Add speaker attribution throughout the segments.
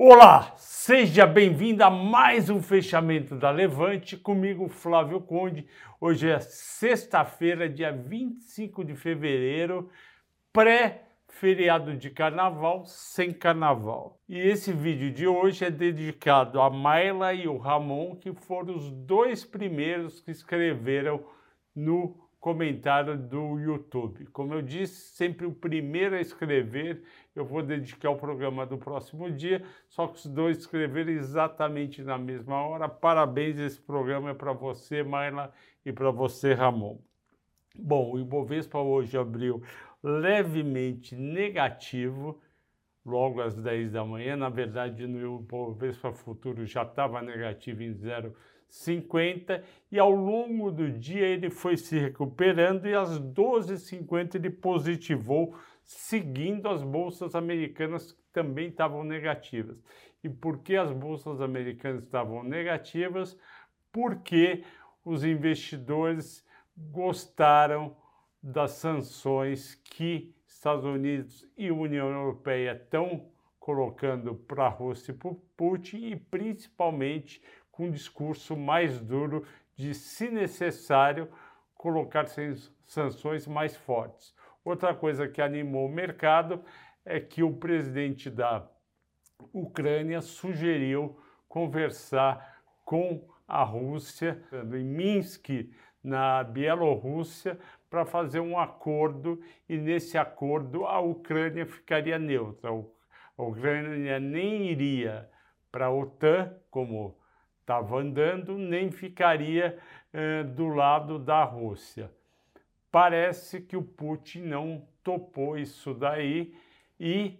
Speaker 1: Olá, seja bem-vindo a mais um fechamento da Levante, comigo Flávio Conde. Hoje é sexta-feira, dia 25 de fevereiro, pré-feriado de carnaval, sem carnaval. E esse vídeo de hoje é dedicado a Maila e o Ramon, que foram os dois primeiros que escreveram no comentário do YouTube. Como eu disse, sempre o primeiro a escrever, eu vou dedicar o programa do próximo dia, só que os dois escreveram exatamente na mesma hora. Parabéns, esse programa é para você, Maila, e para você, Ramon. Bom, o Ibovespa hoje abriu levemente negativo, logo às 10 da manhã. Na verdade, no Ibovespa Futuro já estava negativo em 0,5 50 e ao longo do dia ele foi se recuperando e às 12h50 ele positivou, seguindo as bolsas americanas que também estavam negativas. E por que as bolsas americanas estavam negativas? Porque os investidores gostaram das sanções que Estados Unidos e União Europeia estão colocando para a Rússia e para Putin e principalmente com um discurso mais duro de, se necessário, colocar sanções mais fortes. Outra coisa que animou o mercado é que o presidente da Ucrânia sugeriu conversar com a Rússia, em Minsk, na Bielorrússia, para fazer um acordo e nesse acordo a Ucrânia ficaria neutra. A Ucrânia nem iria para a OTAN, como estava andando, nem ficaria eh, do lado da Rússia. Parece que o Putin não topou isso daí e,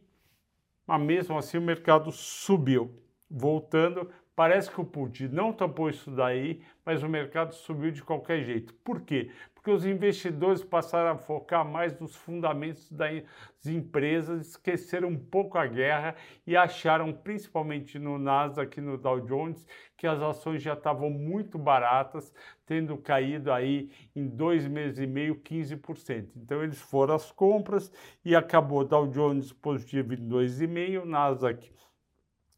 Speaker 1: mas mesmo assim, o mercado subiu. Voltando, parece que o Putin não topou isso daí, mas o mercado subiu de qualquer jeito. Por quê? porque os investidores passaram a focar mais nos fundamentos das empresas, esqueceram um pouco a guerra e acharam, principalmente no Nasdaq e no Dow Jones, que as ações já estavam muito baratas, tendo caído aí em dois meses e meio 15%. Então eles foram às compras e acabou Dow Jones positivo em 2,5%, Nasdaq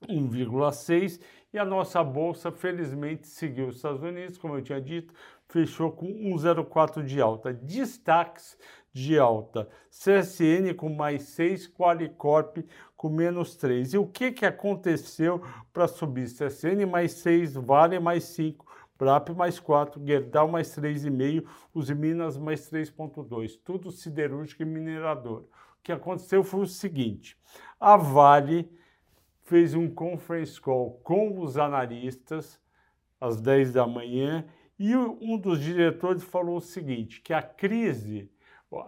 Speaker 1: 1,6% e a nossa bolsa, felizmente, seguiu os Estados Unidos, como eu tinha dito, fechou com 1,04 de alta. Destaques de alta: CSN com mais 6, Qualicorp com menos 3. E o que, que aconteceu para subir? CSN mais 6, Vale mais 5. BRAP mais 4, Gerdau mais 3,5, os Minas mais 3,2, tudo siderúrgico e minerador. O que aconteceu foi o seguinte: a Vale fez um conference call com os analistas às 10 da manhã e um dos diretores falou o seguinte, que a crise,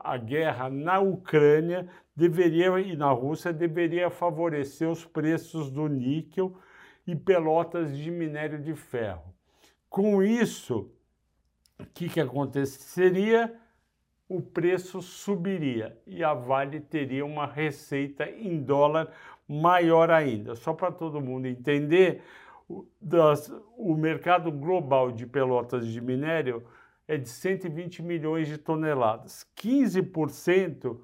Speaker 1: a guerra na Ucrânia deveria e na Rússia deveria favorecer os preços do níquel e pelotas de minério de ferro. Com isso, o que, que aconteceria? O preço subiria e a Vale teria uma receita em dólar maior ainda. Só para todo mundo entender, das, o mercado global de pelotas de minério é de 120 milhões de toneladas. 15%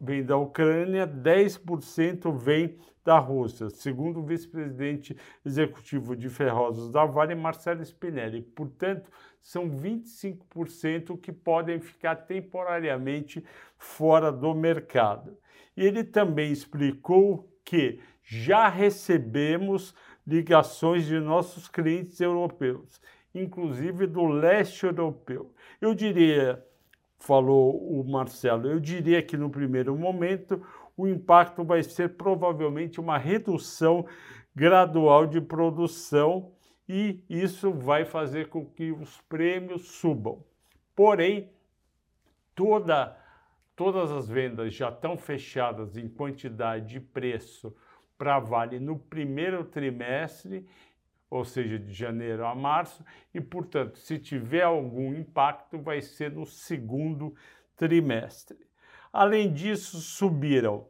Speaker 1: vem da Ucrânia, 10% vem da Rússia, segundo o vice-presidente executivo de Ferrosos da Vale, Marcelo Spinelli. Portanto, são 25% que podem ficar temporariamente fora do mercado. Ele também explicou que já recebemos ligações de nossos clientes europeus, inclusive do leste europeu. Eu diria, falou o Marcelo, eu diria que no primeiro momento o impacto vai ser provavelmente uma redução gradual de produção e isso vai fazer com que os prêmios subam. Porém, toda, todas as vendas já estão fechadas em quantidade e preço para Vale no primeiro trimestre, ou seja, de janeiro a março, e, portanto, se tiver algum impacto, vai ser no segundo trimestre. Além disso, subiram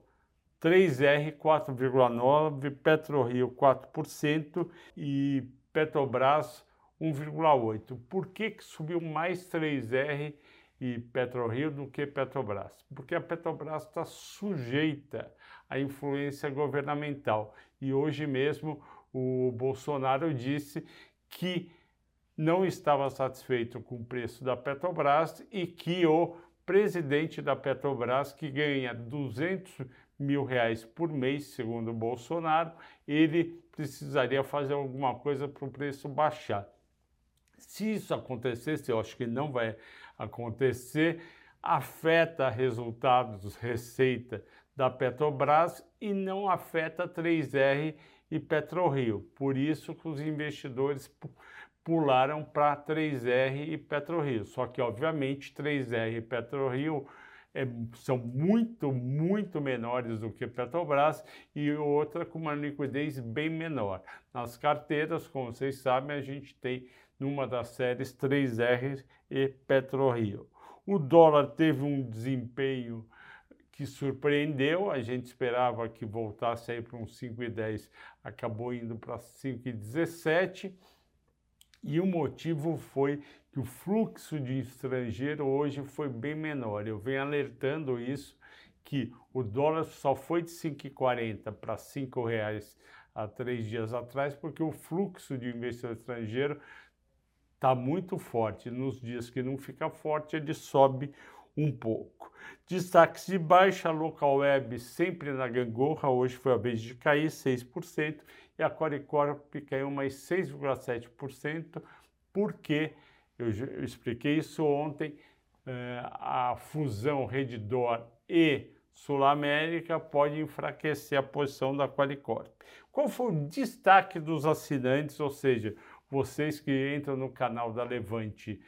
Speaker 1: 3R 4,9%, PetroRio 4% e Petrobras 1,8%. Por que, que subiu mais 3R e PetroRio do que Petrobras? Porque a Petrobras está sujeita a influência governamental. E hoje mesmo o Bolsonaro disse que não estava satisfeito com o preço da Petrobras e que o presidente da Petrobras, que ganha 200 mil reais por mês, segundo o Bolsonaro, ele precisaria fazer alguma coisa para o preço baixar. Se isso acontecesse, eu acho que não vai acontecer, afeta resultados, receita da Petrobras e não afeta 3R e PetroRio. Por isso que os investidores pularam para 3R e PetroRio. Só que, obviamente, 3R e PetroRio é, são muito, muito menores do que Petrobras e outra com uma liquidez bem menor. Nas carteiras, como vocês sabem, a gente tem numa das séries 3R e PetroRio. O dólar teve um desempenho que surpreendeu, a gente esperava que voltasse aí para uns 5,10, acabou indo para 5,17 e o motivo foi que o fluxo de estrangeiro hoje foi bem menor. Eu venho alertando isso, que o dólar só foi de 5,40 para R$ 5,00 há três dias atrás, porque o fluxo de investidor estrangeiro está muito forte. Nos dias que não fica forte, ele sobe um pouco. Destaques de baixa, local web sempre na gangorra, hoje foi a vez de cair 6%, e a Qualicorp caiu mais 6,7%, porque, eu, eu, expliquei isso ontem, eh, a fusão Redditor e Sul América pode enfraquecer a posição da Qualicorp. Qual foi o destaque dos assinantes, ou seja, vocês que entram no canal da Levante,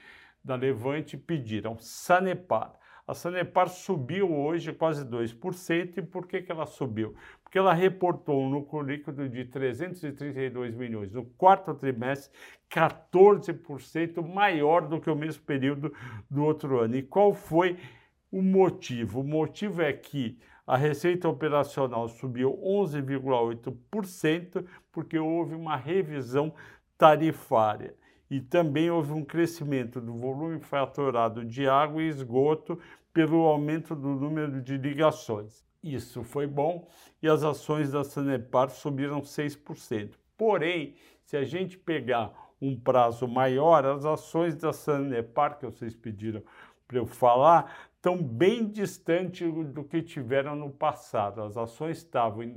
Speaker 1: da Levante pediram Sanepar. A Sanepar subiu hoje quase 2%. E por que, que ela subiu? Porque ela reportou um lucro líquido de 332 milhões no quarto trimestre, 14% maior do que o mesmo período do outro ano. E qual foi o motivo? O motivo é que a receita operacional subiu 11,8% porque houve uma revisão tarifária e também houve um crescimento do volume faturado de água e esgoto pelo aumento do número de ligações. Isso foi bom e as ações da Sanepar subiram 6%. Porém, se a gente pegar um prazo maior, as ações da Sanepar, que vocês pediram para eu falar, estão bem distantes do que tiveram no passado. As ações estavam em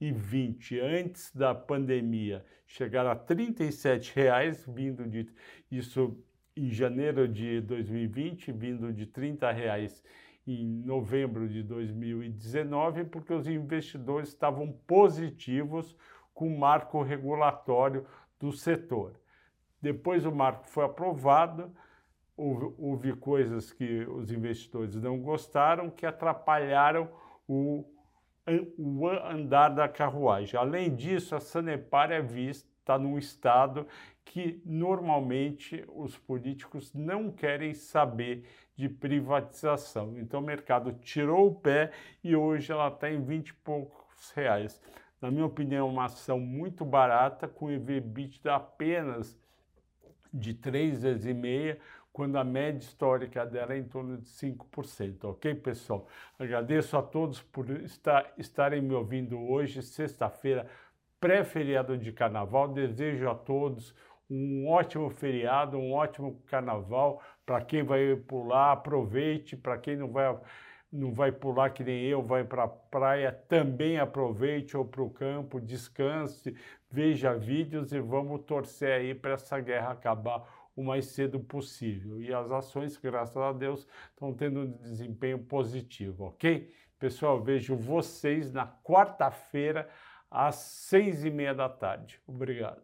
Speaker 1: 2020, antes da pandemia, chegaram a 37 reais, vindo de isso em janeiro de 2020, vindo de 30 reais em novembro de 2019, porque os investidores estavam positivos com o marco regulatório do setor. Depois o marco foi aprovado, houve, houve coisas que os investidores não gostaram que atrapalharam o, o andar da carruagem. Além disso, a Sanepar é vista num estado que normalmente os políticos não querem saber de privatização. Então o mercado tirou o pé e hoje ela está em 20 e poucos reais. Na minha opinião, é uma ação muito barata, com EV/EBITDA apenas de 3 vezes e meia, quando a média histórica dela é em torno de 5%. Ok, pessoal? Agradeço a todos por estar, estarem me ouvindo hoje, sexta-feira, pré-feriado de carnaval. Desejo a todos um ótimo feriado, um ótimo carnaval. Para quem vai pular, aproveite. Para quem não vai, não vai pular, que nem eu, vai para a praia, também aproveite ou para o campo, descanse, veja vídeos e vamos torcer aí para essa guerra acabar o mais cedo possível. E as ações, graças a Deus, estão tendo um desempenho positivo, ok? Pessoal, vejo vocês na quarta-feira às seis e meia da tarde. Obrigado.